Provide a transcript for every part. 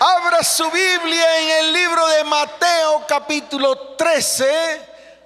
Abra su Biblia en el libro de Mateo capítulo 13.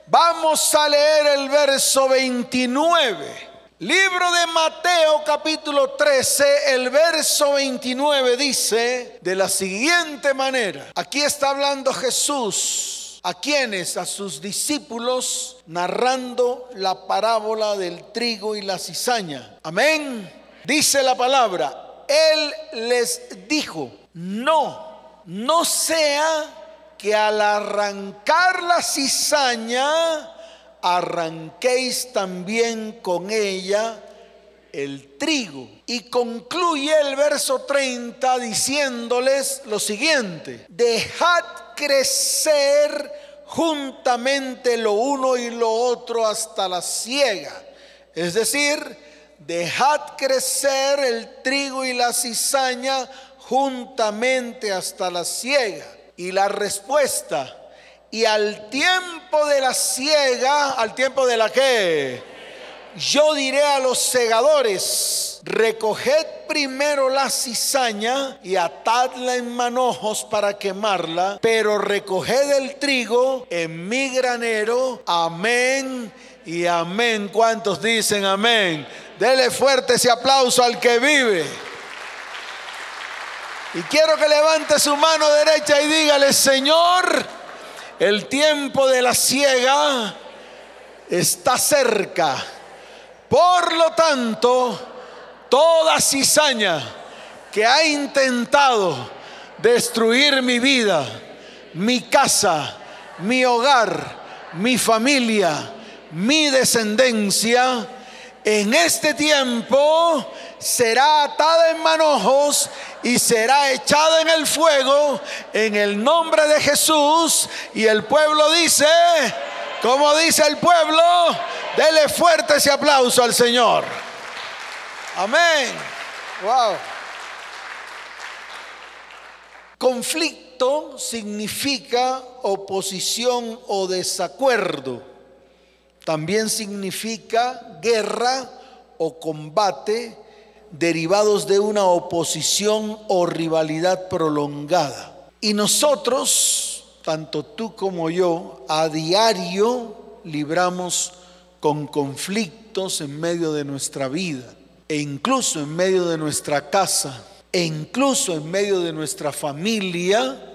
Vamos a leer el verso 29. Libro de Mateo capítulo 13, el verso 29 dice de la siguiente manera. Aquí está hablando Jesús. ¿A quienes? A sus discípulos, narrando la parábola del trigo y la cizaña. Amén. Dice la palabra, Él les dijo, no, no sea que al arrancar la cizaña, arranquéis también con ella el trigo. Y concluye el verso 30 diciéndoles lo siguiente, dejad crecer juntamente lo uno y lo otro hasta la siega. Es decir, dejad crecer el trigo y la cizaña juntamente hasta la siega. Y la respuesta, y al tiempo de la siega, al tiempo de la que, yo diré a los segadores, recoged primero la cizaña y atadla en manojos para quemarla, pero recoged el trigo en mi granero. Amén y amén. ¿Cuántos dicen amén? Dele fuerte ese aplauso al que vive. Y quiero que levante su mano derecha y dígale, Señor, el tiempo de la ciega está cerca. Por lo tanto, toda cizaña que ha intentado destruir mi vida, mi casa, mi hogar, mi familia, mi descendencia, en este tiempo será atada en manojos y será echada en el fuego en el nombre de Jesús. Y el pueblo dice, como dice el pueblo, dele fuerte ese aplauso al Señor. Amén. Wow. Conflicto significa oposición o desacuerdo. También significa guerra o combate derivados de una oposición o rivalidad prolongada. Y nosotros, tanto tú como yo, a diario libramos con conflictos en medio de nuestra vida e incluso en medio de nuestra casa e incluso en medio de nuestra familia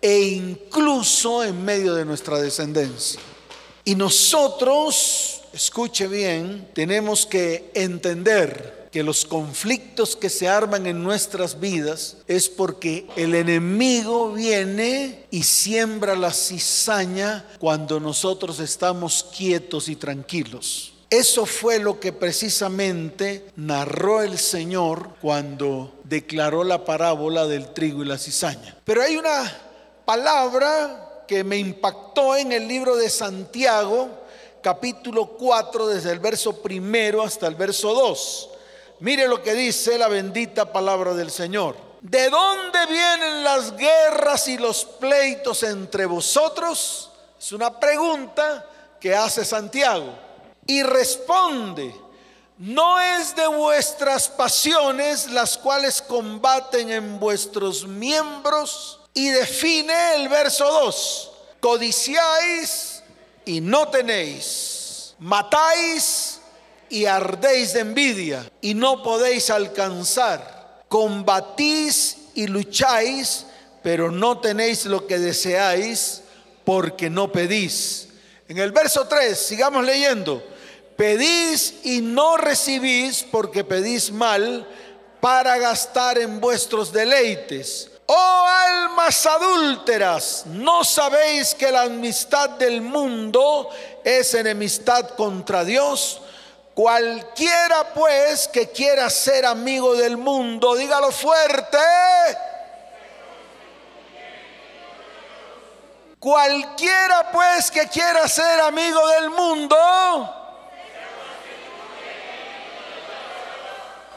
e incluso en medio de nuestra descendencia. Y nosotros, escuche bien, tenemos que entender que los conflictos que se arman en nuestras vidas es porque el enemigo viene y siembra la cizaña cuando nosotros estamos quietos y tranquilos. Eso fue lo que precisamente narró el Señor cuando declaró la parábola del trigo y la cizaña. Pero hay una palabra que me impactó en el libro de Santiago, capítulo 4, desde el verso primero hasta el verso 2. Mire lo que dice la bendita palabra del Señor. ¿De dónde vienen las guerras y los pleitos entre vosotros? Es una pregunta que hace Santiago. Y responde, no es de vuestras pasiones las cuales combaten en vuestros miembros y define el verso 2. Codiciáis y no tenéis. Matáis y ardéis de envidia y no podéis alcanzar. Combatís y lucháis, pero no tenéis lo que deseáis porque no pedís. En el verso 3, sigamos leyendo. Pedís y no recibís porque pedís mal para gastar en vuestros deleites. Oh almas adúlteras, ¿no sabéis que la amistad del mundo es enemistad contra Dios? Cualquiera pues que quiera ser amigo del mundo, dígalo fuerte. Cualquiera pues que quiera ser amigo del mundo,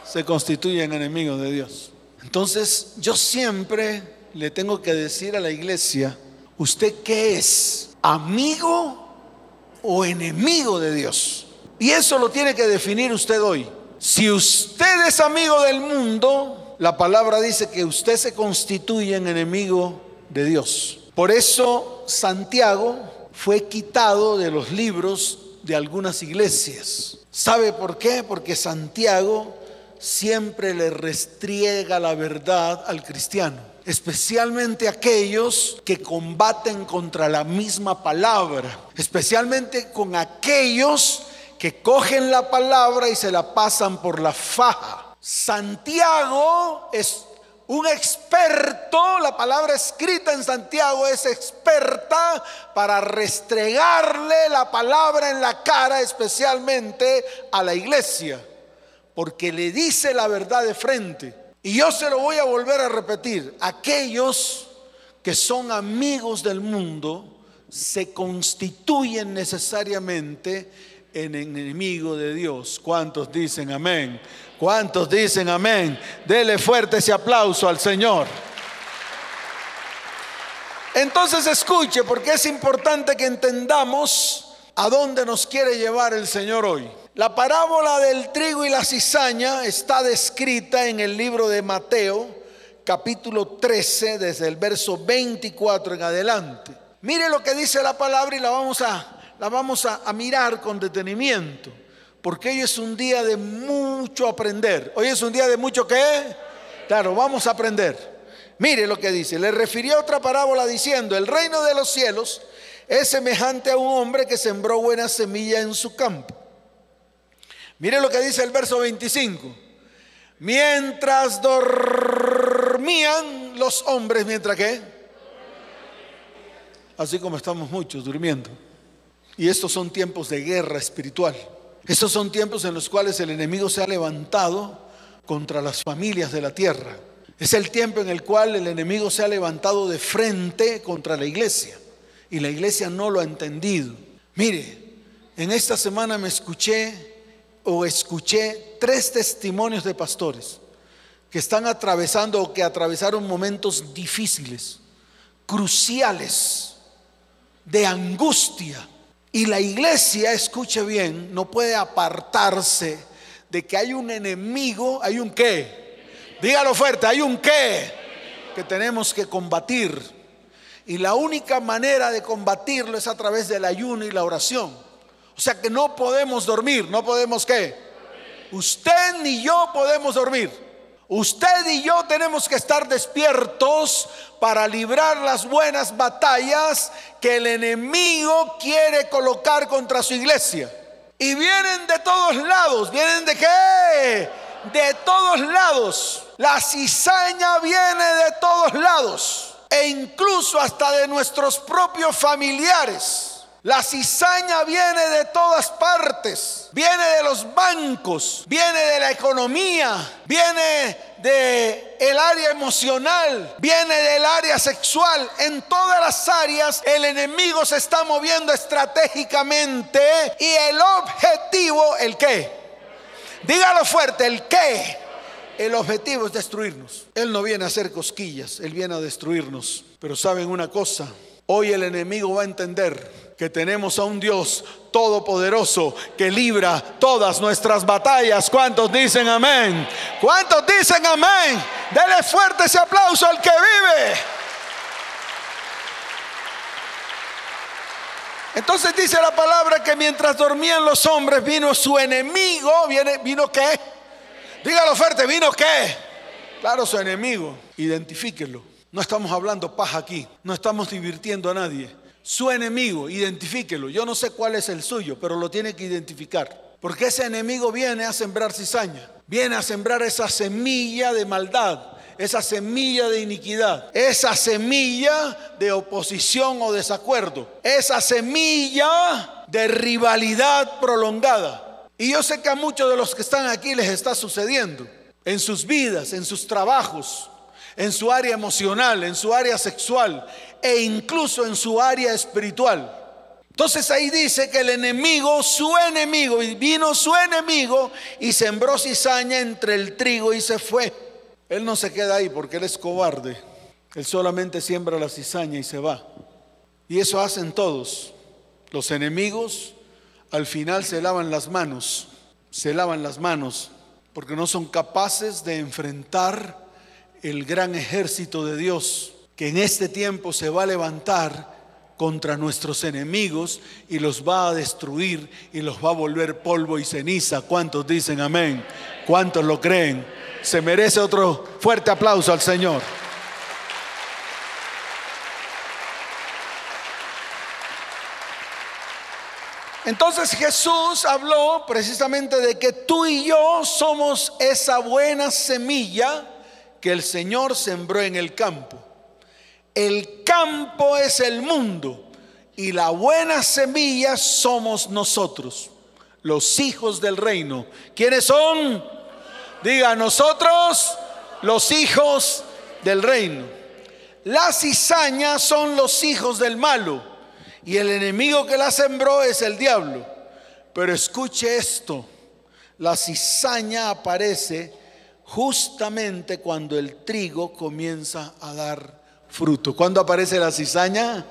se constituyen enemigos de Dios. Entonces yo siempre le tengo que decir a la iglesia, ¿usted qué es? ¿Amigo o enemigo de Dios? Y eso lo tiene que definir usted hoy. Si usted es amigo del mundo, la palabra dice que usted se constituye en enemigo de Dios. Por eso Santiago fue quitado de los libros de algunas iglesias. ¿Sabe por qué? Porque Santiago siempre le restriega la verdad al cristiano, especialmente aquellos que combaten contra la misma palabra, especialmente con aquellos que cogen la palabra y se la pasan por la faja. Santiago es un experto, la palabra escrita en Santiago es experta para restregarle la palabra en la cara, especialmente a la iglesia, porque le dice la verdad de frente. Y yo se lo voy a volver a repetir, aquellos que son amigos del mundo se constituyen necesariamente en enemigo de Dios. ¿Cuántos dicen amén? ¿Cuántos dicen amén? Dele fuerte ese aplauso al Señor. Entonces escuche, porque es importante que entendamos a dónde nos quiere llevar el Señor hoy. La parábola del trigo y la cizaña está descrita en el libro de Mateo, capítulo 13, desde el verso 24 en adelante. Mire lo que dice la palabra y la vamos a la vamos a, mirar con detenimiento, porque hoy es un día de mucho aprender. Hoy es un día de mucho qué? Claro, vamos a aprender. Mire lo que dice. Le refirió otra parábola diciendo, el reino de los cielos es semejante a un hombre que sembró buena semilla en su campo. Mire lo que dice el verso 25. Mientras dormían los hombres, mientras qué? Así como estamos muchos durmiendo. Y estos son tiempos de guerra espiritual. Estos son tiempos en los cuales el enemigo se ha levantado contra las familias de la tierra. Es el tiempo en el cual el enemigo se ha levantado de frente contra la iglesia. Y la iglesia no lo ha entendido. Mire, en esta semana me escuché o escuché tres testimonios de pastores que están atravesando o que atravesaron momentos difíciles, cruciales, de angustia y la iglesia, escuche bien, no puede apartarse de que hay un enemigo, hay un qué. Dígalo fuerte, hay un qué que tenemos que combatir. Y la única manera de combatirlo es a través del ayuno y la oración. O sea que no podemos dormir, no podemos qué. Usted ni yo podemos dormir. Usted y yo tenemos que estar despiertos para librar las buenas batallas que el enemigo quiere colocar contra su iglesia. Y vienen de todos lados. ¿Vienen de qué? De todos lados. La cizaña viene de todos lados. E incluso hasta de nuestros propios familiares. La cizaña viene de todas partes, viene de los bancos, viene de la economía, viene de el área emocional, viene del área sexual. En todas las áreas el enemigo se está moviendo estratégicamente y el objetivo, ¿el qué? Dígalo fuerte, ¿el qué? El objetivo es destruirnos. Él no viene a hacer cosquillas, él viene a destruirnos. Pero saben una cosa, hoy el enemigo va a entender que tenemos a un Dios todopoderoso que libra todas nuestras batallas. ¿Cuántos dicen amén? ¿Cuántos dicen amén? Dele fuerte ese aplauso al que vive. Entonces dice la palabra que mientras dormían los hombres vino su enemigo, viene, vino qué? Dígalo fuerte, vino qué? Claro, su enemigo, identifíquelo. No estamos hablando paja aquí, no estamos divirtiendo a nadie su enemigo, identifíquelo. Yo no sé cuál es el suyo, pero lo tiene que identificar. Porque ese enemigo viene a sembrar cizaña, viene a sembrar esa semilla de maldad, esa semilla de iniquidad, esa semilla de oposición o desacuerdo, esa semilla de rivalidad prolongada. Y yo sé que a muchos de los que están aquí les está sucediendo en sus vidas, en sus trabajos, en su área emocional, en su área sexual e incluso en su área espiritual. Entonces ahí dice que el enemigo, su enemigo, vino su enemigo y sembró cizaña entre el trigo y se fue. Él no se queda ahí porque él es cobarde. Él solamente siembra la cizaña y se va. Y eso hacen todos. Los enemigos al final se lavan las manos, se lavan las manos porque no son capaces de enfrentar el gran ejército de Dios que en este tiempo se va a levantar contra nuestros enemigos y los va a destruir y los va a volver polvo y ceniza. ¿Cuántos dicen amén? ¿Cuántos lo creen? Se merece otro fuerte aplauso al Señor. Entonces Jesús habló precisamente de que tú y yo somos esa buena semilla que el Señor sembró en el campo. El campo es el mundo y la buena semilla somos nosotros, los hijos del reino. ¿Quiénes son? Diga nosotros, los hijos del reino. La cizaña son los hijos del malo y el enemigo que la sembró es el diablo. Pero escuche esto, la cizaña aparece justamente cuando el trigo comienza a dar fruto. ¿Cuándo aparece la cizaña?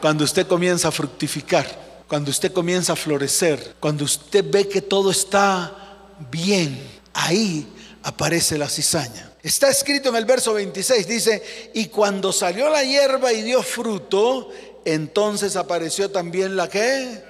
Cuando usted comienza a fructificar, cuando usted comienza a florecer, cuando usted ve que todo está bien, ahí aparece la cizaña. Está escrito en el verso 26, dice, y cuando salió la hierba y dio fruto, entonces apareció también la que?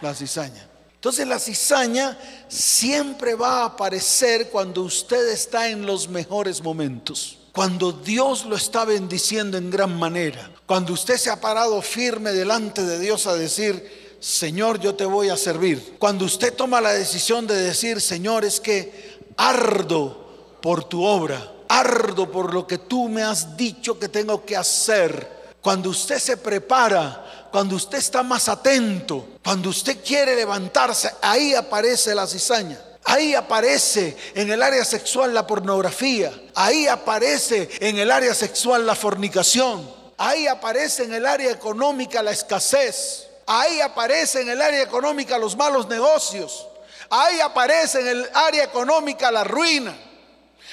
La cizaña. Entonces la cizaña siempre va a aparecer cuando usted está en los mejores momentos. Cuando Dios lo está bendiciendo en gran manera. Cuando usted se ha parado firme delante de Dios a decir, Señor, yo te voy a servir. Cuando usted toma la decisión de decir, Señor, es que ardo por tu obra, ardo por lo que tú me has dicho que tengo que hacer. Cuando usted se prepara, cuando usted está más atento, cuando usted quiere levantarse, ahí aparece la cizaña. Ahí aparece en el área sexual la pornografía. Ahí aparece en el área sexual la fornicación. Ahí aparece en el área económica la escasez. Ahí aparece en el área económica los malos negocios. Ahí aparece en el área económica la ruina.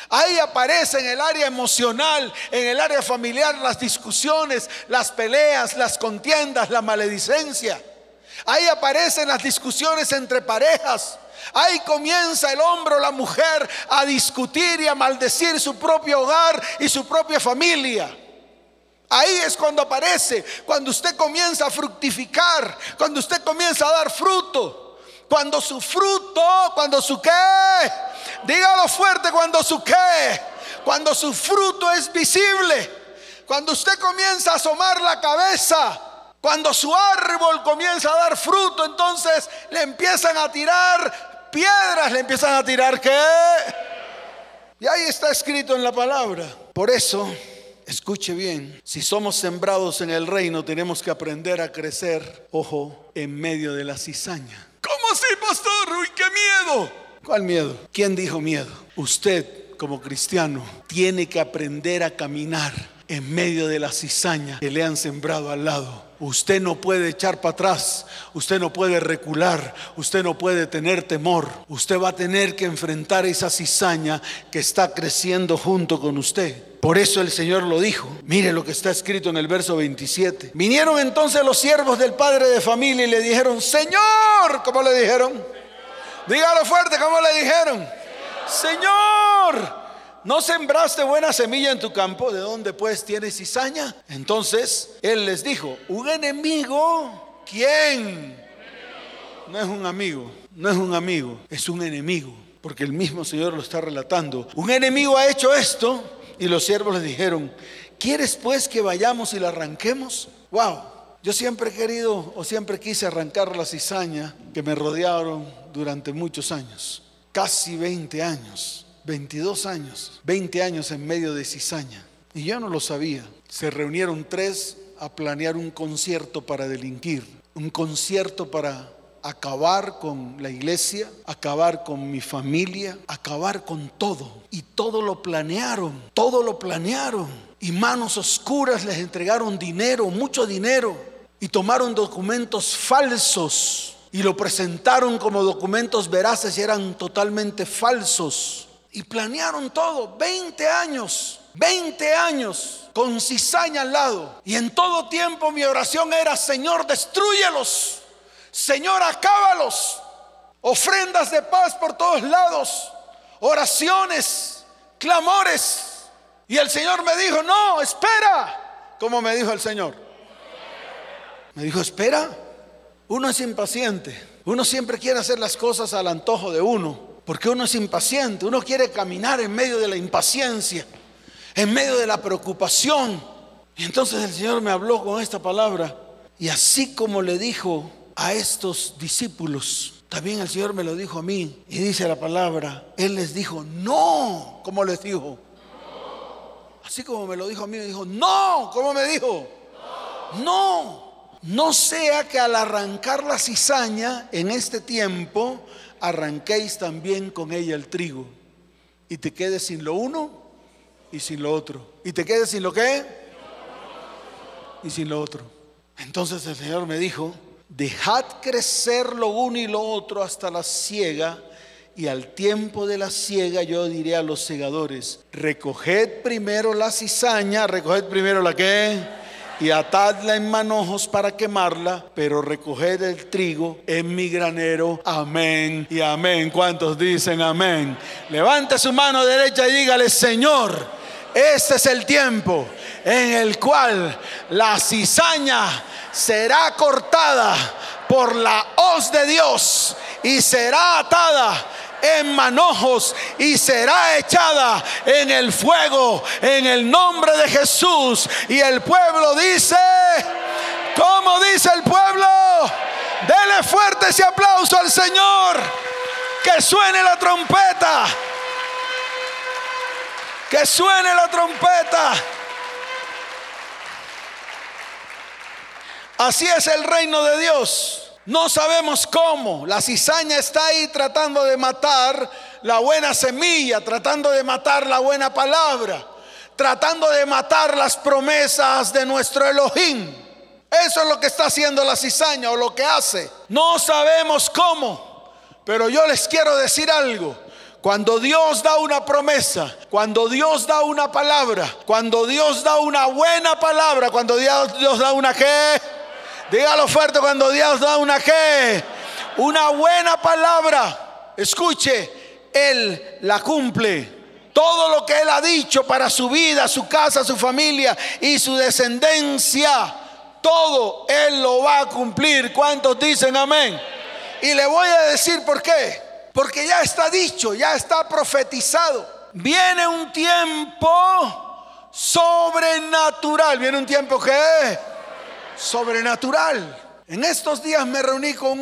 Ahí aparece en el área emocional, en el área familiar, las discusiones, las peleas, las contiendas, la maledicencia. Ahí aparecen las discusiones entre parejas. Ahí comienza el hombre o la mujer a discutir y a maldecir su propio hogar y su propia familia. Ahí es cuando aparece, cuando usted comienza a fructificar, cuando usted comienza a dar fruto. Cuando su fruto, cuando su qué, dígalo fuerte, cuando su qué, cuando su fruto es visible, cuando usted comienza a asomar la cabeza, cuando su árbol comienza a dar fruto, entonces le empiezan a tirar piedras, le empiezan a tirar qué. Y ahí está escrito en la palabra. Por eso, escuche bien, si somos sembrados en el reino, tenemos que aprender a crecer, ojo, en medio de la cizaña. ¿Cómo así, pastor? Qué miedo. ¿Cuál miedo? ¿Quién dijo miedo? Usted, como cristiano, tiene que aprender a caminar en medio de la cizaña que le han sembrado al lado. Usted no puede echar para atrás, usted no puede recular, usted no puede tener temor. Usted va a tener que enfrentar esa cizaña que está creciendo junto con usted. Por eso el Señor lo dijo. Mire lo que está escrito en el verso 27. Vinieron entonces los siervos del padre de familia y le dijeron, Señor, ¿cómo le dijeron? Dígalo fuerte, ¿cómo le dijeron? Señor, ¿no sembraste buena semilla en tu campo? ¿De dónde pues tienes cizaña? Entonces él les dijo, un enemigo, ¿quién? No es un amigo, no es un amigo, es un enemigo, porque el mismo Señor lo está relatando. Un enemigo ha hecho esto y los siervos le dijeron, ¿quieres pues que vayamos y la arranquemos? Wow, yo siempre he querido o siempre quise arrancar la cizaña que me rodearon durante muchos años, casi 20 años, 22 años, 20 años en medio de cizaña. Y yo no lo sabía. Se reunieron tres a planear un concierto para delinquir, un concierto para acabar con la iglesia, acabar con mi familia, acabar con todo. Y todo lo planearon, todo lo planearon. Y manos oscuras les entregaron dinero, mucho dinero. Y tomaron documentos falsos y lo presentaron como documentos veraces y eran totalmente falsos. Y planearon todo, 20 años, 20 años con cizaña al lado. Y en todo tiempo mi oración era, Señor, destruyelos Señor, acábalos. Ofrendas de paz por todos lados. Oraciones clamores. Y el Señor me dijo, no, espera. Como me dijo el Señor. Me dijo, espera. Uno es impaciente. Uno siempre quiere hacer las cosas al antojo de uno. Porque uno es impaciente. Uno quiere caminar en medio de la impaciencia. En medio de la preocupación. Y entonces el Señor me habló con esta palabra. Y así como le dijo a estos discípulos, también el Señor me lo dijo a mí. Y dice la palabra, Él les dijo, no, como les dijo. Así como me lo dijo a mí, me dijo, no, ¿cómo me dijo? No, no sea que al arrancar la cizaña en este tiempo, arranquéis también con ella el trigo y te quedes sin lo uno y sin lo otro. ¿Y te quedes sin lo qué? Y sin lo otro. Entonces el Señor me dijo, dejad crecer lo uno y lo otro hasta la siega, y al tiempo de la siega yo diré a los segadores, recoged primero la cizaña, recoged primero la que, y atadla en manojos para quemarla, pero recoged el trigo en mi granero, amén y amén. ¿Cuántos dicen amén? Levante su mano derecha y dígale, Señor, este es el tiempo en el cual la cizaña será cortada por la hoz de Dios y será atada en manojos y será echada en el fuego en el nombre de Jesús. Y el pueblo dice, ¿cómo dice el pueblo? Dele fuerte ese aplauso al Señor. Que suene la trompeta. Que suene la trompeta. Así es el reino de Dios. No sabemos cómo. La cizaña está ahí tratando de matar la buena semilla, tratando de matar la buena palabra, tratando de matar las promesas de nuestro Elohim. Eso es lo que está haciendo la cizaña o lo que hace. No sabemos cómo, pero yo les quiero decir algo. Cuando Dios da una promesa, cuando Dios da una palabra, cuando Dios da una buena palabra, cuando Dios, da una qué, Dígalo fuerte cuando Dios da una qué, una buena palabra. Escuche, Él la cumple. Todo lo que Él ha dicho para su vida, su casa, su familia y su descendencia, todo Él lo va a cumplir. ¿Cuántos dicen amén? Y le voy a decir por qué. Porque ya está dicho, ya está profetizado. Viene un tiempo sobrenatural. Viene un tiempo que sobrenatural. En estos días me reuní con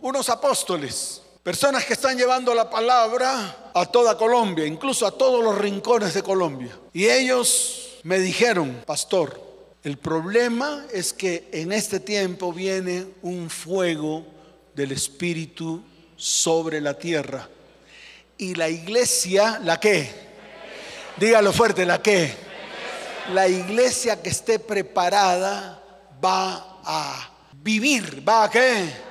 unos apóstoles, personas que están llevando la palabra a toda Colombia, incluso a todos los rincones de Colombia. Y ellos me dijeron, pastor, el problema es que en este tiempo viene un fuego del Espíritu sobre la tierra. Y la iglesia, ¿la qué? Dígalo fuerte, ¿la qué? La iglesia que esté preparada va a vivir, va a qué?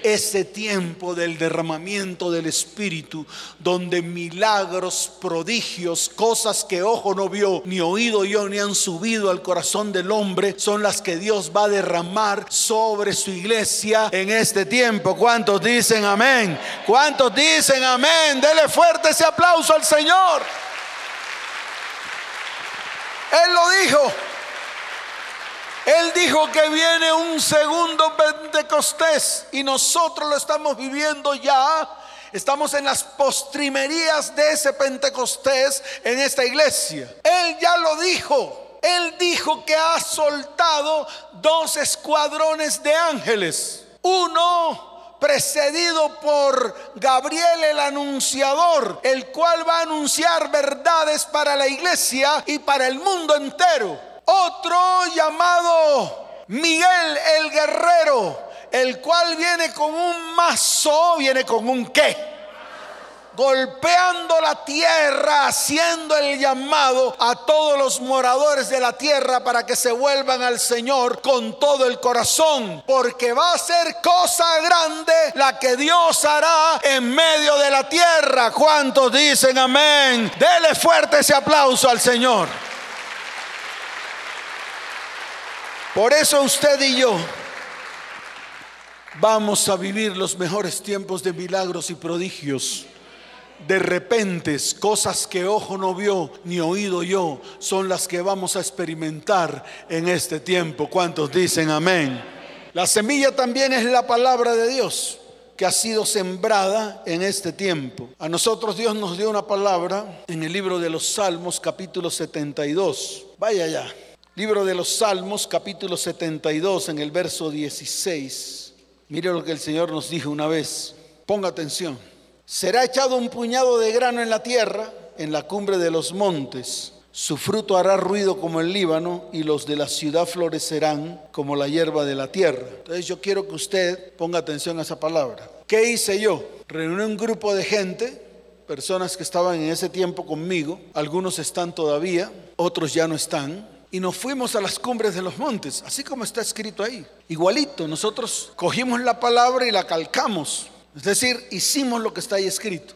Ese tiempo del derramamiento del Espíritu, donde milagros, prodigios, cosas que ojo no vio, ni oído yo, ni han subido al corazón del hombre, son las que Dios va a derramar sobre su iglesia en este tiempo. ¿Cuántos dicen amén? ¿Cuántos dicen amén? Dele fuerte ese aplauso al Señor. Él lo dijo. Él dijo que viene un segundo Pentecostés y nosotros lo estamos viviendo ya. Estamos en las postrimerías de ese Pentecostés en esta iglesia. Él ya lo dijo. Él dijo que ha soltado dos escuadrones de ángeles. Uno precedido por Gabriel el anunciador, el cual va a anunciar verdades para la iglesia y para el mundo entero. Otro llamado Miguel el Guerrero, el cual viene con un mazo, viene con un qué. Golpeando la tierra, haciendo el llamado a todos los moradores de la tierra para que se vuelvan al Señor con todo el corazón. Porque va a ser cosa grande la que Dios hará en medio de la tierra. ¿Cuántos dicen amén? Dele fuerte ese aplauso al Señor. Por eso usted y yo vamos a vivir los mejores tiempos de milagros y prodigios de repentes, cosas que ojo no vio ni oído yo, son las que vamos a experimentar en este tiempo. ¿Cuántos dicen amén? La semilla también es la palabra de Dios que ha sido sembrada en este tiempo. A nosotros Dios nos dio una palabra en el libro de los Salmos capítulo 72. Vaya ya. Libro de los Salmos capítulo 72 en el verso 16. Mire lo que el Señor nos dijo una vez. Ponga atención. Será echado un puñado de grano en la tierra, en la cumbre de los montes. Su fruto hará ruido como el Líbano y los de la ciudad florecerán como la hierba de la tierra. Entonces yo quiero que usted ponga atención a esa palabra. ¿Qué hice yo? Reuní un grupo de gente, personas que estaban en ese tiempo conmigo, algunos están todavía, otros ya no están, y nos fuimos a las cumbres de los montes, así como está escrito ahí. Igualito, nosotros cogimos la palabra y la calcamos, es decir, hicimos lo que está ahí escrito.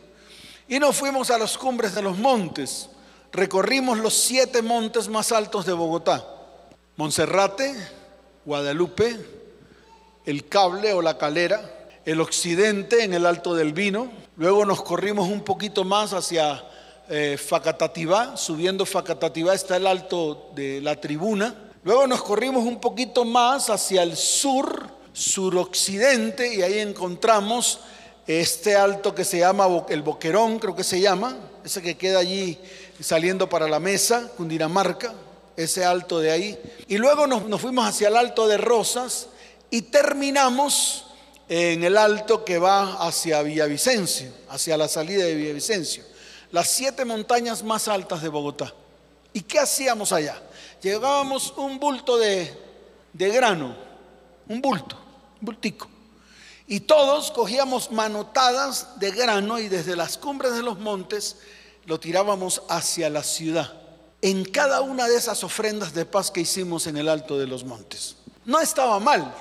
Y nos fuimos a las cumbres de los montes recorrimos los siete montes más altos de Bogotá. Monserrate, Guadalupe, el Cable o la Calera, el Occidente en el Alto del Vino. Luego nos corrimos un poquito más hacia eh, Facatativá, subiendo Facatativá está el Alto de la Tribuna. Luego nos corrimos un poquito más hacia el sur, suroccidente, y ahí encontramos este alto que se llama el Boquerón, creo que se llama, ese que queda allí saliendo para la mesa, Cundinamarca, ese alto de ahí. Y luego nos, fuimos hacia el alto de Rosas y terminamos en el alto que va hacia Villavicencio, hacia la salida de Villavicencio, las siete montañas más altas de Bogotá. ¿Y qué hacíamos allá? Llegábamos un bulto de, de grano, un bulto, un bultico. Y todos cogíamos manotadas de grano y desde las cumbres de los montes lo tirábamos hacia la ciudad, en cada una de esas ofrendas de paz que hicimos en el alto de los montes. No estaba mal,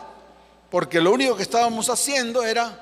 porque lo único que estábamos haciendo era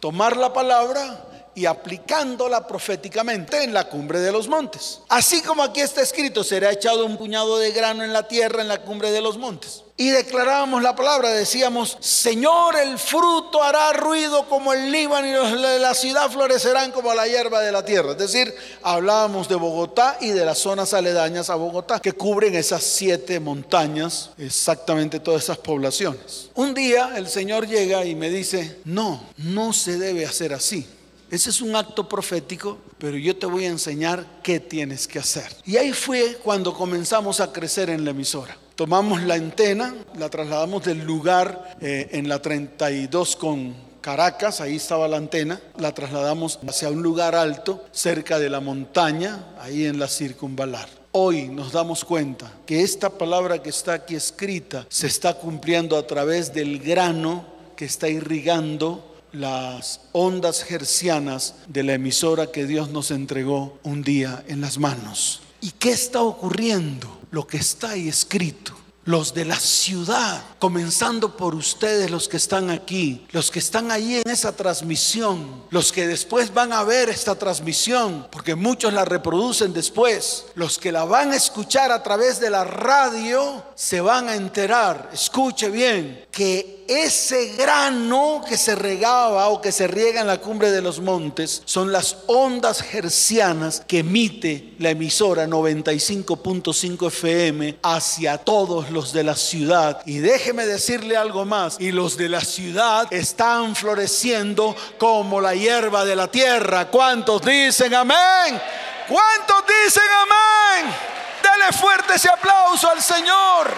tomar la palabra y aplicándola proféticamente en la cumbre de los montes. Así como aquí está escrito, será echado un puñado de grano en la tierra en la cumbre de los montes. Y declarábamos la palabra, decíamos, Señor, el fruto hará ruido como el Líbano y la ciudad florecerán como la hierba de la tierra. Es decir, hablábamos de Bogotá y de las zonas aledañas a Bogotá, que cubren esas siete montañas, exactamente todas esas poblaciones. Un día el Señor llega y me dice, no, no se debe hacer así. Ese es un acto profético, pero yo te voy a enseñar qué tienes que hacer. Y ahí fue cuando comenzamos a crecer en la emisora. Tomamos la antena, la trasladamos del lugar eh, en la 32 con Caracas, ahí estaba la antena, la trasladamos hacia un lugar alto, cerca de la montaña, ahí en la circunvalar. Hoy nos damos cuenta que esta palabra que está aquí escrita se está cumpliendo a través del grano que está irrigando las ondas gercianas de la emisora que Dios nos entregó un día en las manos. ¿Y qué está ocurriendo? Lo que está ahí escrito los de la ciudad, comenzando por ustedes los que están aquí, los que están ahí en esa transmisión, los que después van a ver esta transmisión, porque muchos la reproducen después, los que la van a escuchar a través de la radio, se van a enterar, escuche bien, que ese grano que se regaba o que se riega en la cumbre de los montes son las ondas hercianas que emite la emisora 95.5 FM hacia todos los de la ciudad. Y déjeme decirle algo más, y los de la ciudad están floreciendo como la hierba de la tierra. ¿Cuántos dicen amén? ¿Cuántos dicen amén? Dale fuerte ese aplauso al Señor.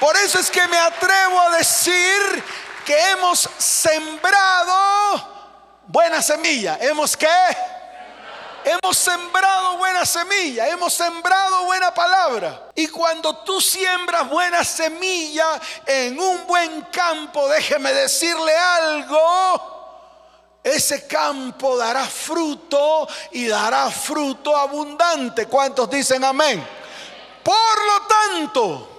Por eso es que me atrevo a decir que hemos sembrado buena semilla. ¿Hemos qué? Hemos sembrado buena semilla, hemos sembrado buena palabra. Y cuando tú siembras buena semilla en un buen campo, déjeme decirle algo, ese campo dará fruto y dará fruto abundante. ¿Cuántos dicen amén? Por lo tanto,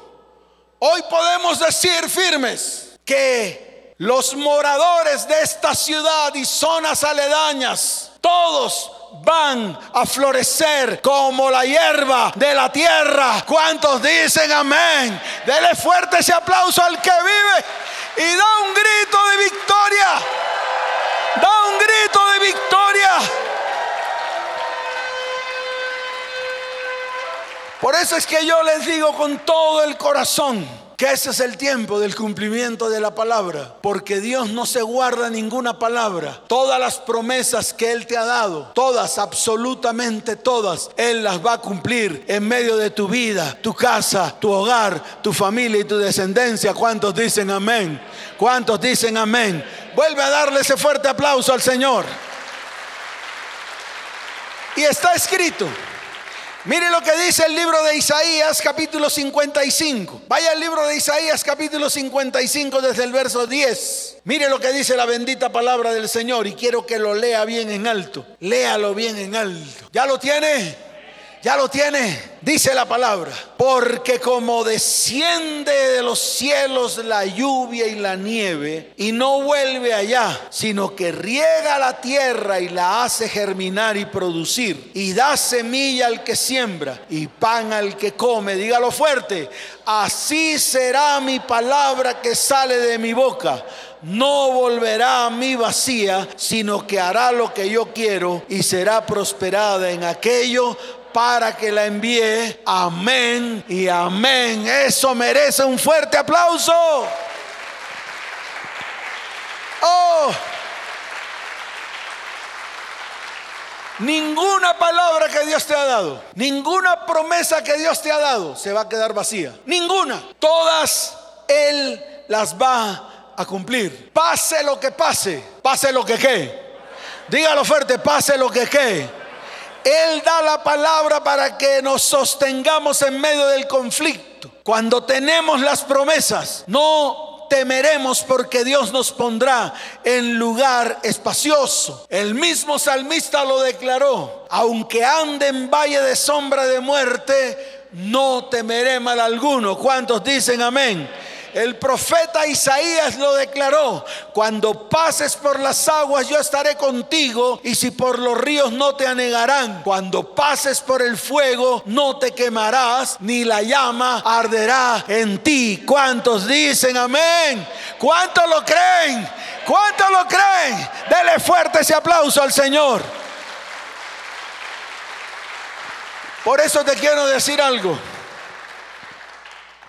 Hoy podemos decir firmes que los moradores de esta ciudad y zonas aledañas, todos van a florecer como la hierba de la tierra. ¿Cuántos dicen amén? Dele fuerte ese aplauso al que vive y da un grito de victoria. Da un grito de victoria. Por eso es que yo les digo con todo el corazón que ese es el tiempo del cumplimiento de la palabra, porque Dios no se guarda ninguna palabra. Todas las promesas que Él te ha dado, todas, absolutamente todas, Él las va a cumplir en medio de tu vida, tu casa, tu hogar, tu familia y tu descendencia. ¿Cuántos dicen amén? ¿Cuántos dicen amén? Vuelve a darle ese fuerte aplauso al Señor. Y está escrito. Mire lo que dice el libro de Isaías capítulo 55. Vaya al libro de Isaías capítulo 55 desde el verso 10. Mire lo que dice la bendita palabra del Señor y quiero que lo lea bien en alto. Léalo bien en alto. ¿Ya lo tiene? Ya lo tiene, dice la palabra. Porque como desciende de los cielos la lluvia y la nieve y no vuelve allá, sino que riega la tierra y la hace germinar y producir y da semilla al que siembra y pan al que come, dígalo fuerte, así será mi palabra que sale de mi boca no volverá a mí vacía, sino que hará lo que yo quiero y será prosperada en aquello para que la envíe. Amén y amén. Eso merece un fuerte aplauso. Oh. Ninguna palabra que Dios te ha dado, ninguna promesa que Dios te ha dado se va a quedar vacía. Ninguna. Todas Él las va a cumplir. Pase lo que pase. Pase lo que qué. Dígalo fuerte, pase lo que qué él da la palabra para que nos sostengamos en medio del conflicto. Cuando tenemos las promesas, no temeremos porque Dios nos pondrá en lugar espacioso. El mismo salmista lo declaró, aunque ande en valle de sombra de muerte, no temeré mal alguno. ¿Cuántos dicen amén? El profeta Isaías lo declaró, cuando pases por las aguas yo estaré contigo y si por los ríos no te anegarán, cuando pases por el fuego no te quemarás, ni la llama arderá en ti. ¿Cuántos dicen amén? ¿Cuántos lo creen? ¿Cuántos lo creen? Dele fuerte ese aplauso al Señor. Por eso te quiero decir algo.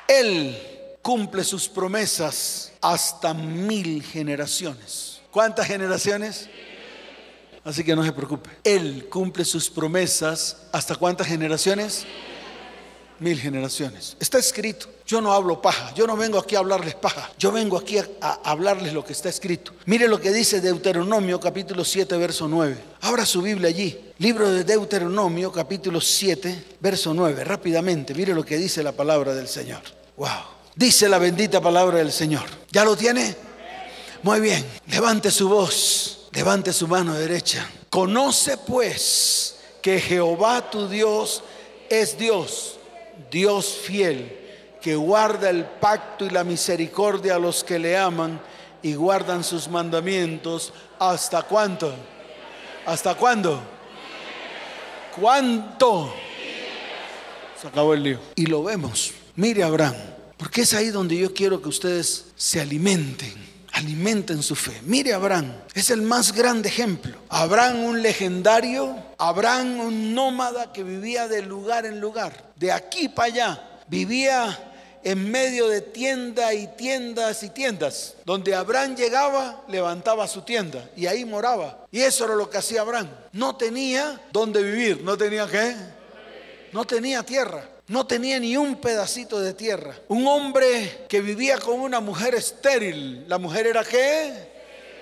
Él cumple sus promesas hasta mil generaciones. ¿Cuántas generaciones? Así que no se preocupe. Él cumple sus promesas hasta cuántas generaciones? Mil generaciones. Está escrito. Yo no hablo paja. Yo no vengo aquí a hablarles paja. Yo vengo aquí a, hablarles lo que está escrito. Mire lo que dice Deuteronomio capítulo 7, verso 9. Abra su Biblia allí. Libro de Deuteronomio capítulo 7, verso 9. Rápidamente. Mire lo que dice la palabra del Señor. Wow. Dice la bendita palabra del Señor. ¿Ya lo tiene? Muy bien. Levante su voz, levante su mano derecha. Conoce pues que Jehová tu Dios es Dios, Dios fiel, que guarda el pacto y la misericordia a los que le aman y guardan sus mandamientos. ¿Hasta cuánto? ¿Hasta cuándo? ¿Cuánto? Se acabó el lío. Y lo vemos. Mire Abraham. Porque es ahí donde yo quiero que ustedes se alimenten, alimenten su fe. Mire Abraham, es el más grande ejemplo. Abraham un legendario, Abraham un nómada que vivía de lugar en lugar, de aquí para allá. Vivía en medio de tienda y tiendas y tiendas. Donde Abraham llegaba, levantaba su tienda y ahí moraba. Y eso era lo que hacía Abraham. No tenía dónde vivir, no tenía qué. No tenía tierra. No tenía ni un pedacito de tierra. Un hombre que vivía con una mujer estéril. ¿La mujer era qué?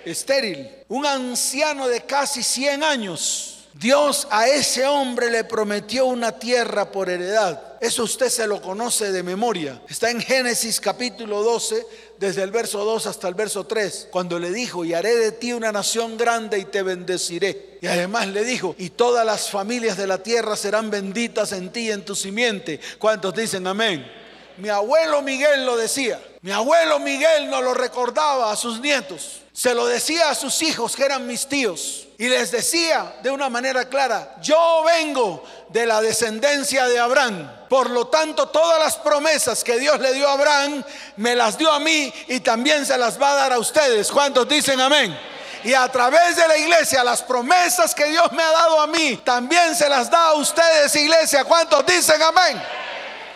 Estéril. Un anciano de casi 100 años. Dios a ese hombre le prometió una tierra por heredad. Eso usted se lo conoce de memoria. Está en Génesis capítulo 12, desde el verso 2 hasta el verso 3, cuando le dijo, y haré de ti una nación grande y te bendeciré. Y además le dijo, y todas las familias de la tierra serán benditas en ti y en tu simiente. ¿Cuántos dicen amén? Mi abuelo Miguel lo decía. Mi abuelo Miguel no lo recordaba a sus nietos. Se lo decía a sus hijos que eran mis tíos. Y les decía de una manera clara, yo vengo de la descendencia de Abraham. Por lo tanto, todas las promesas que Dios le dio a Abraham, me las dio a mí y también se las va a dar a ustedes. ¿Cuántos dicen amén? Y a través de la iglesia, las promesas que Dios me ha dado a mí, también se las da a ustedes, iglesia. ¿Cuántos dicen amén?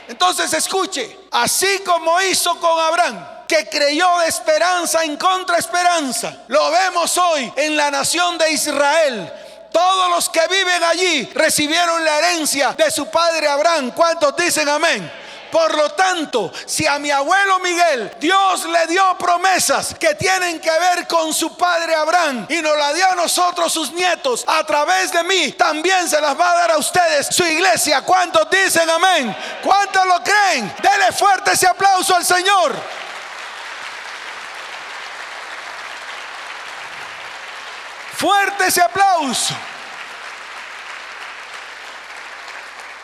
Entonces escuche, así como hizo con Abraham, que creyó de esperanza en contra esperanza, lo vemos hoy en la nación de Israel. Todos los que viven allí recibieron la herencia de su padre Abraham. ¿Cuántos dicen amén? Por lo tanto, si a mi abuelo Miguel Dios le dio promesas que tienen que ver con su padre Abraham y nos la dio a nosotros sus nietos a través de mí, también se las va a dar a ustedes su iglesia. ¿Cuántos dicen amén? ¿Cuántos lo creen? Dele fuerte ese aplauso al Señor. Fuerte ese aplauso.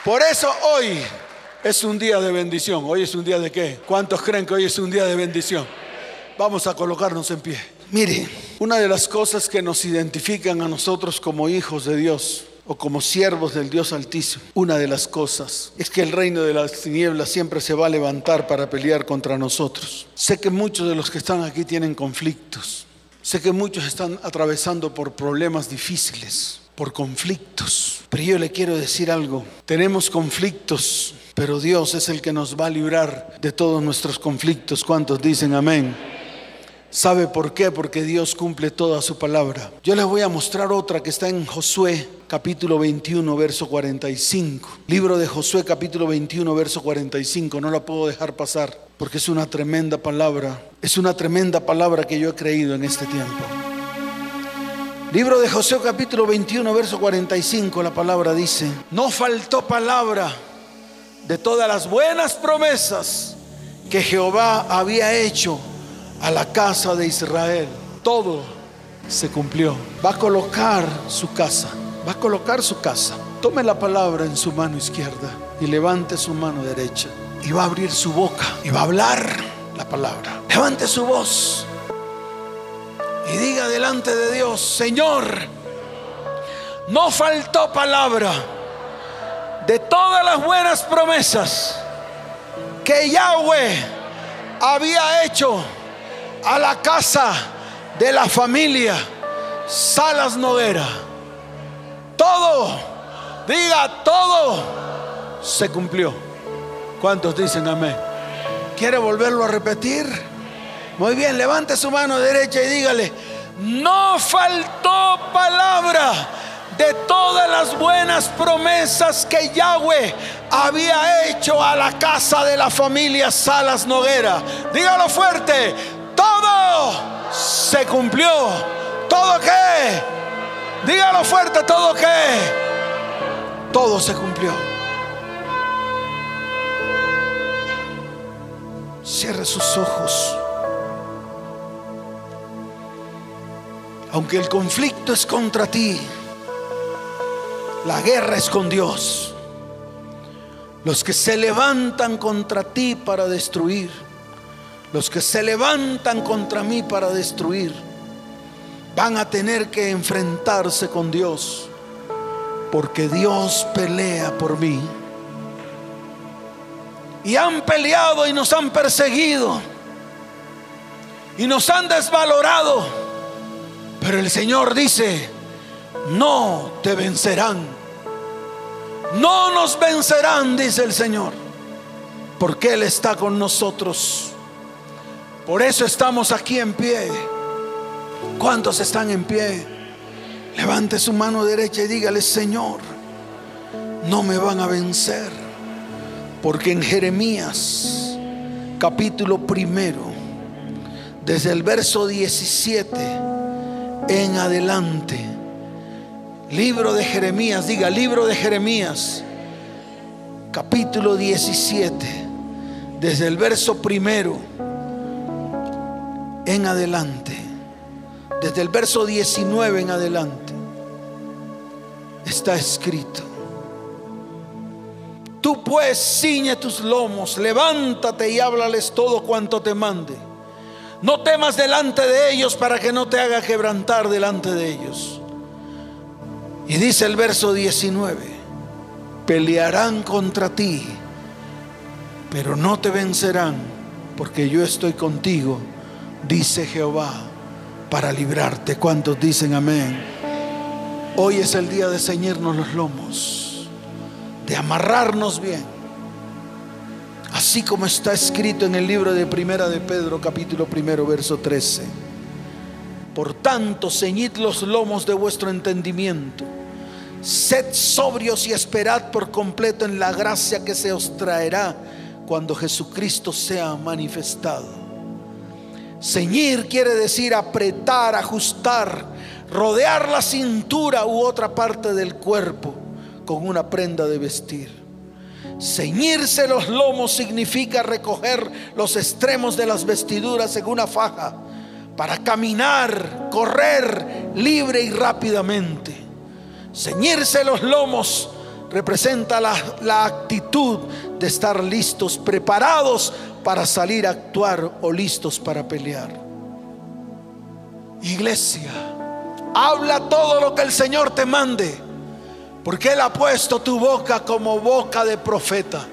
Por eso hoy es un día de bendición. Hoy es un día de qué? ¿Cuántos creen que hoy es un día de bendición? Vamos a colocarnos en pie. Mire, una de las cosas que nos identifican a nosotros como hijos de Dios o como siervos del Dios Altísimo, una de las cosas es que el reino de las tinieblas siempre se va a levantar para pelear contra nosotros. Sé que muchos de los que están aquí tienen conflictos. Sé que muchos están atravesando por problemas difíciles, por conflictos. Pero yo le quiero decir algo. Tenemos conflictos pero Dios es el que nos va a librar de todos nuestros conflictos. ¿Cuántos dicen amén? ¿Sabe por qué? Porque Dios cumple toda su palabra. Yo les voy a mostrar otra que está en Josué capítulo 21, verso 45. Libro de Josué capítulo 21, verso 45. No la puedo dejar pasar porque es una tremenda palabra. Es una tremenda palabra que yo he creído en este tiempo. Libro de Josué capítulo 21, verso 45. La palabra dice, no faltó palabra de todas las buenas promesas que Jehová había hecho a la casa de Israel. Todo se cumplió. Va a colocar su casa, va a colocar su casa. Tome la palabra en su mano izquierda y levante su mano derecha. Y va a abrir su boca y va a hablar la palabra. Levante su voz y diga delante de Dios, Señor, no faltó palabra de todas las buenas promesas que Yahweh había hecho a la casa de la familia Salas Noguera. Todo, diga todo, se cumplió. ¿Cuántos dicen amén? ¿Quiere volverlo a repetir? Muy bien, levante su mano derecha y dígale, no faltó palabra de todas las buenas promesas que Yahweh había hecho a la casa de la familia Salas Noguera. Dígalo fuerte, todo se cumplió. ¿Todo qué? Dígalo fuerte, ¿todo qué? Todo se cumplió. Cierre sus ojos. Aunque el conflicto es contra ti, la guerra es con Dios. Los que se levantan contra ti para destruir, los que se levantan contra mí para destruir, van a tener que enfrentarse con Dios, porque Dios pelea por mí. Y han peleado y nos han perseguido y nos han desvalorado, pero el Señor dice, no te vencerán. No nos vencerán, dice el Señor, porque Él está con nosotros. Por eso estamos aquí en pie. ¿Cuántos están en pie? Levante su mano derecha y dígale, Señor, no me van a vencer. Porque en Jeremías, capítulo primero, desde el verso 17 en adelante, Libro de Jeremías, diga libro de Jeremías, capítulo 17, desde el verso primero en adelante, desde el verso 19 en adelante, está escrito. Tú pues ciñe tus lomos, levántate y háblales todo cuanto te mande. No temas delante de ellos para que no te haga quebrantar delante de ellos. Y dice el verso 19, pelearán contra ti, pero no te vencerán, porque yo estoy contigo, dice Jehová, para librarte. ¿Cuántos dicen amén? Hoy es el día de ceñirnos los lomos, de amarrarnos bien. Así como está escrito en el libro de Primera de Pedro, capítulo primero, verso 13. Por tanto, ceñid los lomos de vuestro entendimiento. Sed sobrios y esperad por completo en la gracia que se os traerá cuando Jesucristo sea manifestado. Ceñir quiere decir apretar, ajustar, rodear la cintura u otra parte del cuerpo con una prenda de vestir. Ceñirse los lomos significa recoger los extremos de las vestiduras en una faja para caminar, correr libre y rápidamente. Ceñirse los lomos representa la, actitud de estar listos, preparados para salir a actuar o listos para pelear. Iglesia, habla todo lo que el Señor te mande, porque Él ha puesto tu boca como boca de profeta.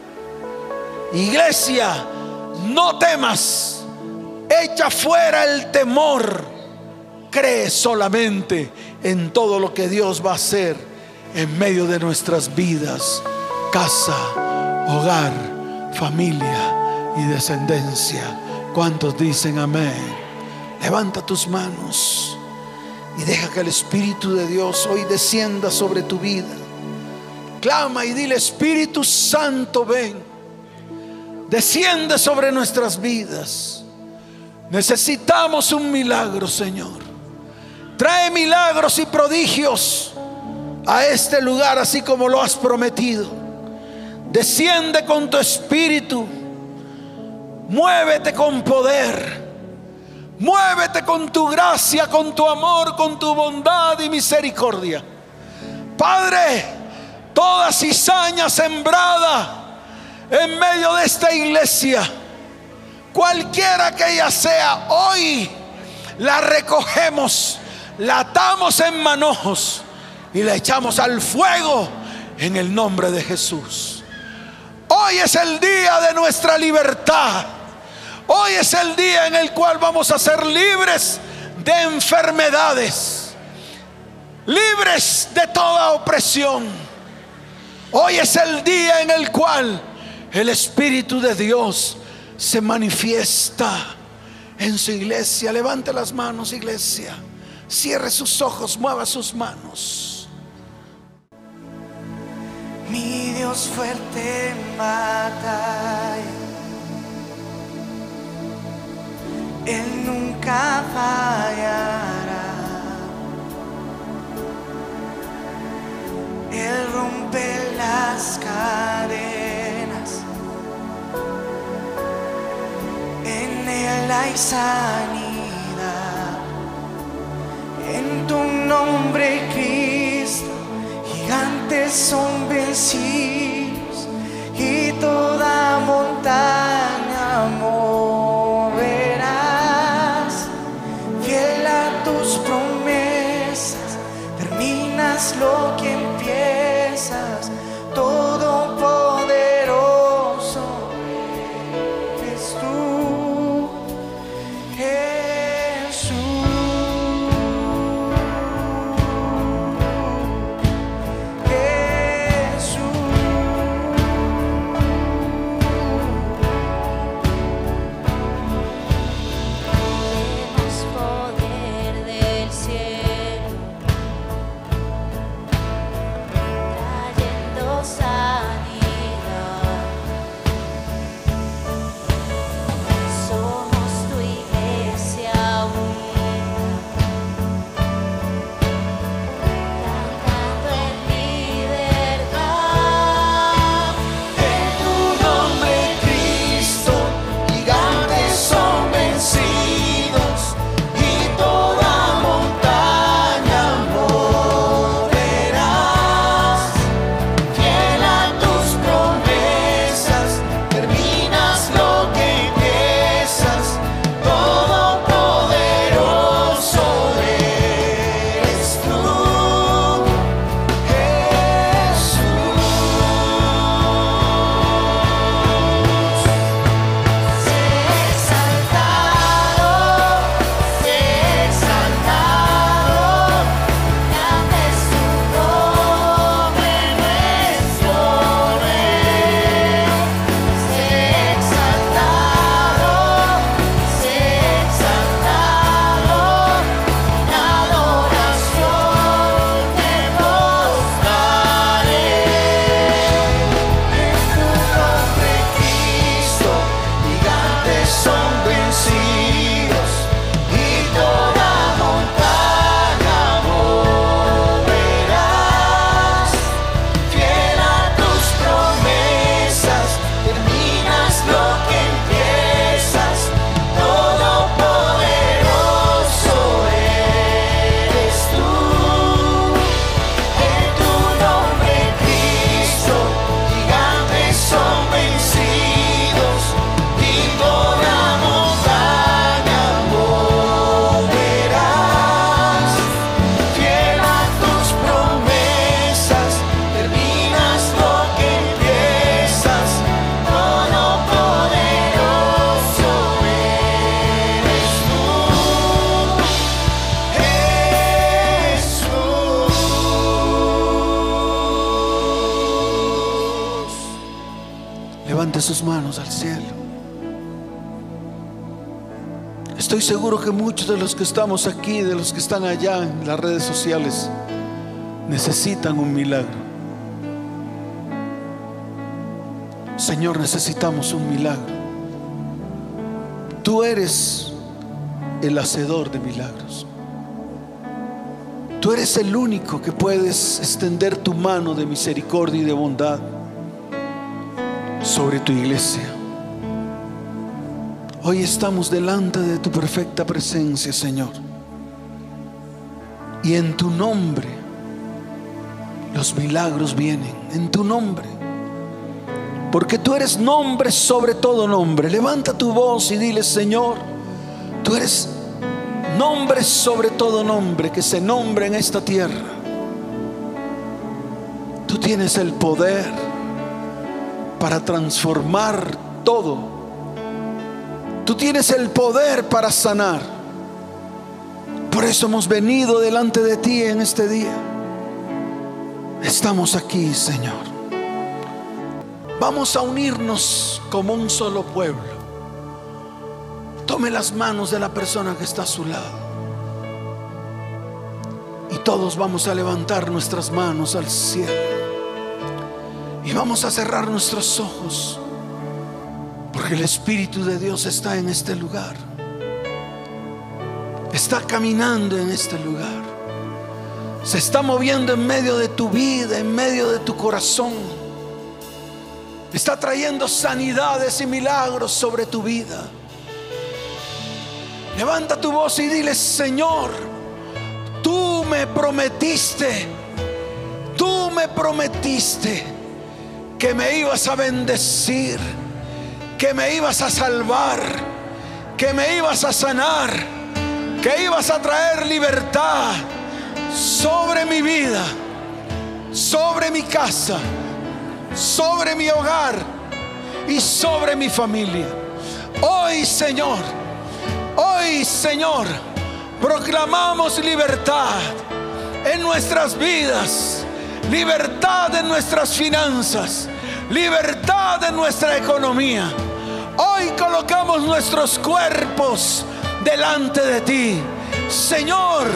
Iglesia, no temas, echa fuera el temor, cree solamente en todo lo que Dios va a hacer en medio de nuestras vidas, casa, hogar, familia y descendencia. ¿Cuántos dicen amén? Levanta tus manos y deja que el Espíritu de Dios hoy descienda sobre tu vida. Clama y dile, Espíritu Santo, ven. Desciende sobre nuestras vidas. Necesitamos un milagro, Señor. Trae milagros y prodigios a este lugar así como lo has prometido. Desciende con tu espíritu Muévete con poder. Muévete con tu gracia, con tu amor, con tu bondad y misericordia. Padre, toda cizaña sembrada en medio de esta iglesia, cualquiera que ella sea, hoy la recogemos, la atamos en manojos y la echamos al fuego en el nombre de Jesús. Hoy es el día de nuestra libertad. Hoy es el día en el cual vamos a ser libres de enfermedades, libres de toda opresión. Hoy es el día en el cual el Espíritu de Dios se manifiesta en su iglesia. Levante las manos, iglesia. Cierre sus ojos, mueva sus manos. Mi Dios fuerte mata Él nunca fallará. Él rompe las cadenas. En Él hay sanidad. En tu nombre, Cristo, gigantes son vencidos y toda montaña amor. lo que seguro que muchos de los que estamos aquí, de los que están allá en las redes sociales, necesitan un milagro. Señor, necesitamos un milagro. Tú eres el hacedor de milagros. Tú eres el único que puedes extender tu mano de misericordia y de bondad sobre tu iglesia. Hoy estamos delante de tu perfecta presencia, Señor. Y en tu nombre los milagros vienen, en tu nombre. Porque tú eres nombre sobre todo nombre. Levanta tu voz y dile, Señor, tú eres nombre sobre todo nombre que se nombre en esta tierra. Tú tienes el poder para transformar todo. Tú tienes el poder para sanar. Por eso hemos venido delante de ti en este día. Estamos aquí, Señor. Vamos a unirnos como un solo pueblo. Tome las manos de la persona que está a su lado. Y todos vamos a levantar nuestras manos al cielo. Y vamos a cerrar nuestros ojos. Porque el Espíritu de Dios está en este lugar. Está caminando en este lugar. Se está moviendo en medio de tu vida, en medio de tu corazón está trayendo sanidades y milagros sobre tu vida. Levanta tu voz y dile, Señor, tú me prometiste, tú me prometiste que me ibas a bendecir, que me ibas a salvar, que me ibas a sanar, que ibas a traer libertad sobre mi vida, sobre mi casa sobre mi hogar y sobre mi familia. Hoy, Señor, hoy, Señor, proclamamos libertad en nuestras vidas, libertad en nuestras finanzas, libertad en nuestra economía. Hoy colocamos nuestros cuerpos delante de ti. Señor,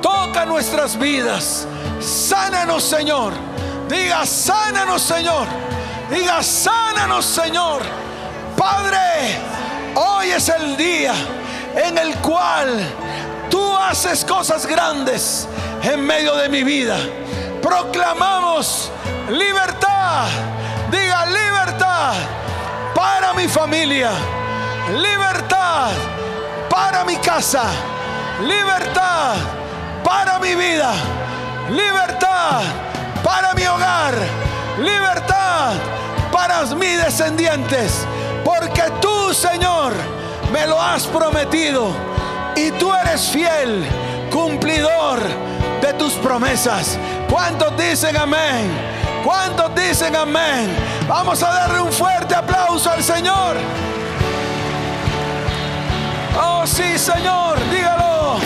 toca nuestras vidas. Sánanos, Señor Diga, sánanos, Señor. Diga, sánanos, Señor. Padre, hoy es el día en el cual tú haces cosas grandes en medio de mi vida. Proclamamos libertad. Diga, libertad para mi familia. Libertad para mi casa. Libertad para mi vida. Libertad para mi hogar, libertad para mis descendientes, porque tú, Señor, me lo has prometido y tú eres fiel, cumplidor de tus promesas. ¿Cuántos dicen amén? ¿Cuántos dicen amén? Vamos a darle un fuerte aplauso al Señor. Oh sí, Señor, dígalo.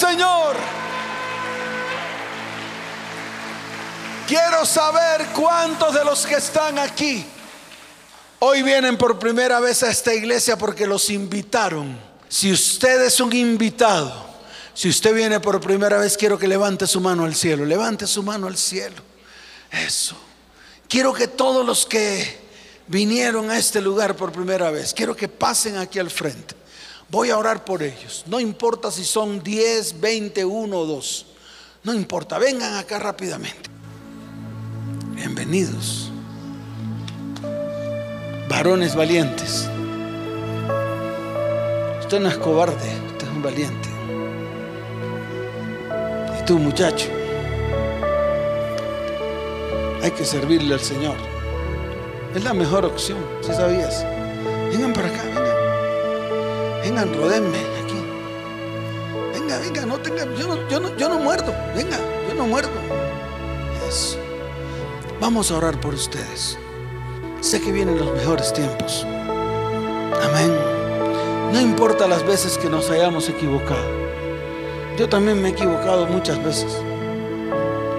Señor. Quiero saber cuántos de los que están aquí hoy vienen por primera vez a esta iglesia porque los invitaron. Si usted es un invitado, si usted viene por primera vez, quiero que levante su mano al cielo. Levante su mano al cielo. Eso. Quiero que todos los que vinieron a este lugar por primera vez, quiero que pasen aquí al frente. Voy a orar por ellos. No importa si son 10, 20, 1 o 2. No importa. Vengan acá rápidamente. Bienvenidos. Varones valientes. Usted no es cobarde, usted es un valiente. Y tú, muchacho, hay que servirle al Señor. Es la mejor opción, si sabías. Vengan para acá, vengan. Vengan, rodenme aquí. Venga, venga, no tengan, yo no, yo no, yo no muerdo. Venga, yo no muerdo. Eso. Vamos a orar por ustedes. Sé que vienen los mejores tiempos. Amén. No importa las veces que nos hayamos equivocado. Yo también me he equivocado muchas veces.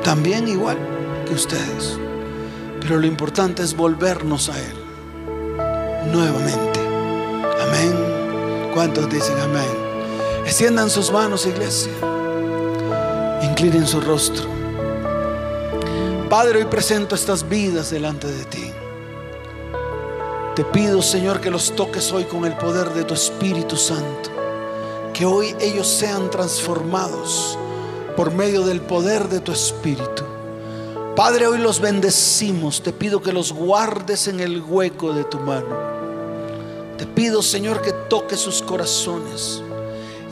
También igual que ustedes. Pero lo importante es volvernos a Él. Nuevamente. Amén. ¿Cuántos dicen amén? Extiendan sus manos, iglesia. Inclinen su rostro. Padre, hoy presento estas vidas delante de ti. Te pido, Señor, que los toques hoy con el poder de tu Espíritu Santo. Que hoy ellos sean transformados por medio del poder de tu Espíritu. Padre, hoy los bendecimos. Te pido que los guardes en el hueco de tu mano. Te pido, Señor, que toques sus corazones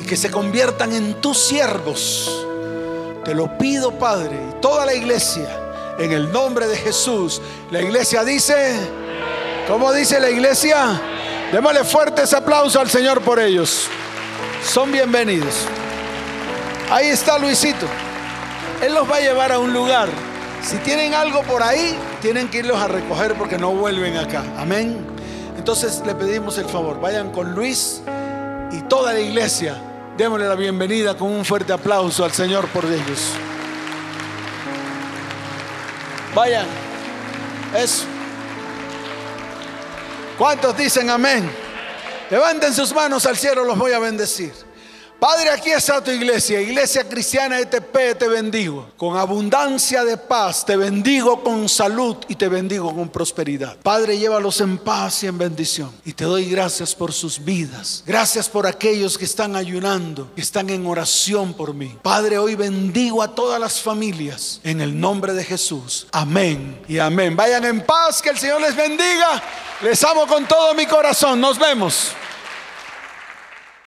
y que se conviertan en tus siervos. Te lo pido, Padre, y toda la iglesia en el nombre de Jesús. La iglesia dice, ¿cómo dice la iglesia? Démosle fuertes aplausos al Señor por ellos. Son bienvenidos. Ahí está Luisito. Él los va a llevar a un lugar. Si tienen algo por ahí, tienen que irlos a recoger porque no vuelven acá. Amén. Entonces le pedimos el favor. Vayan con Luis y toda la iglesia. Démosle la bienvenida con un fuerte aplauso al Señor por ellos. Vayan. Eso. ¿Cuántos dicen amén? Levanten sus manos al cielo, los voy a bendecir. Padre, aquí está tu iglesia, iglesia cristiana ETP, te bendigo. Con abundancia de paz, te bendigo con salud y te bendigo con prosperidad. Padre, llévalos en paz y en bendición. Y te doy gracias por sus vidas. Gracias por aquellos que están ayunando, que están en oración por mí. Padre, hoy bendigo a todas las familias en el nombre de Jesús. Amén y amén. Vayan en paz, que el Señor les bendiga. Les amo con todo mi corazón. Nos vemos.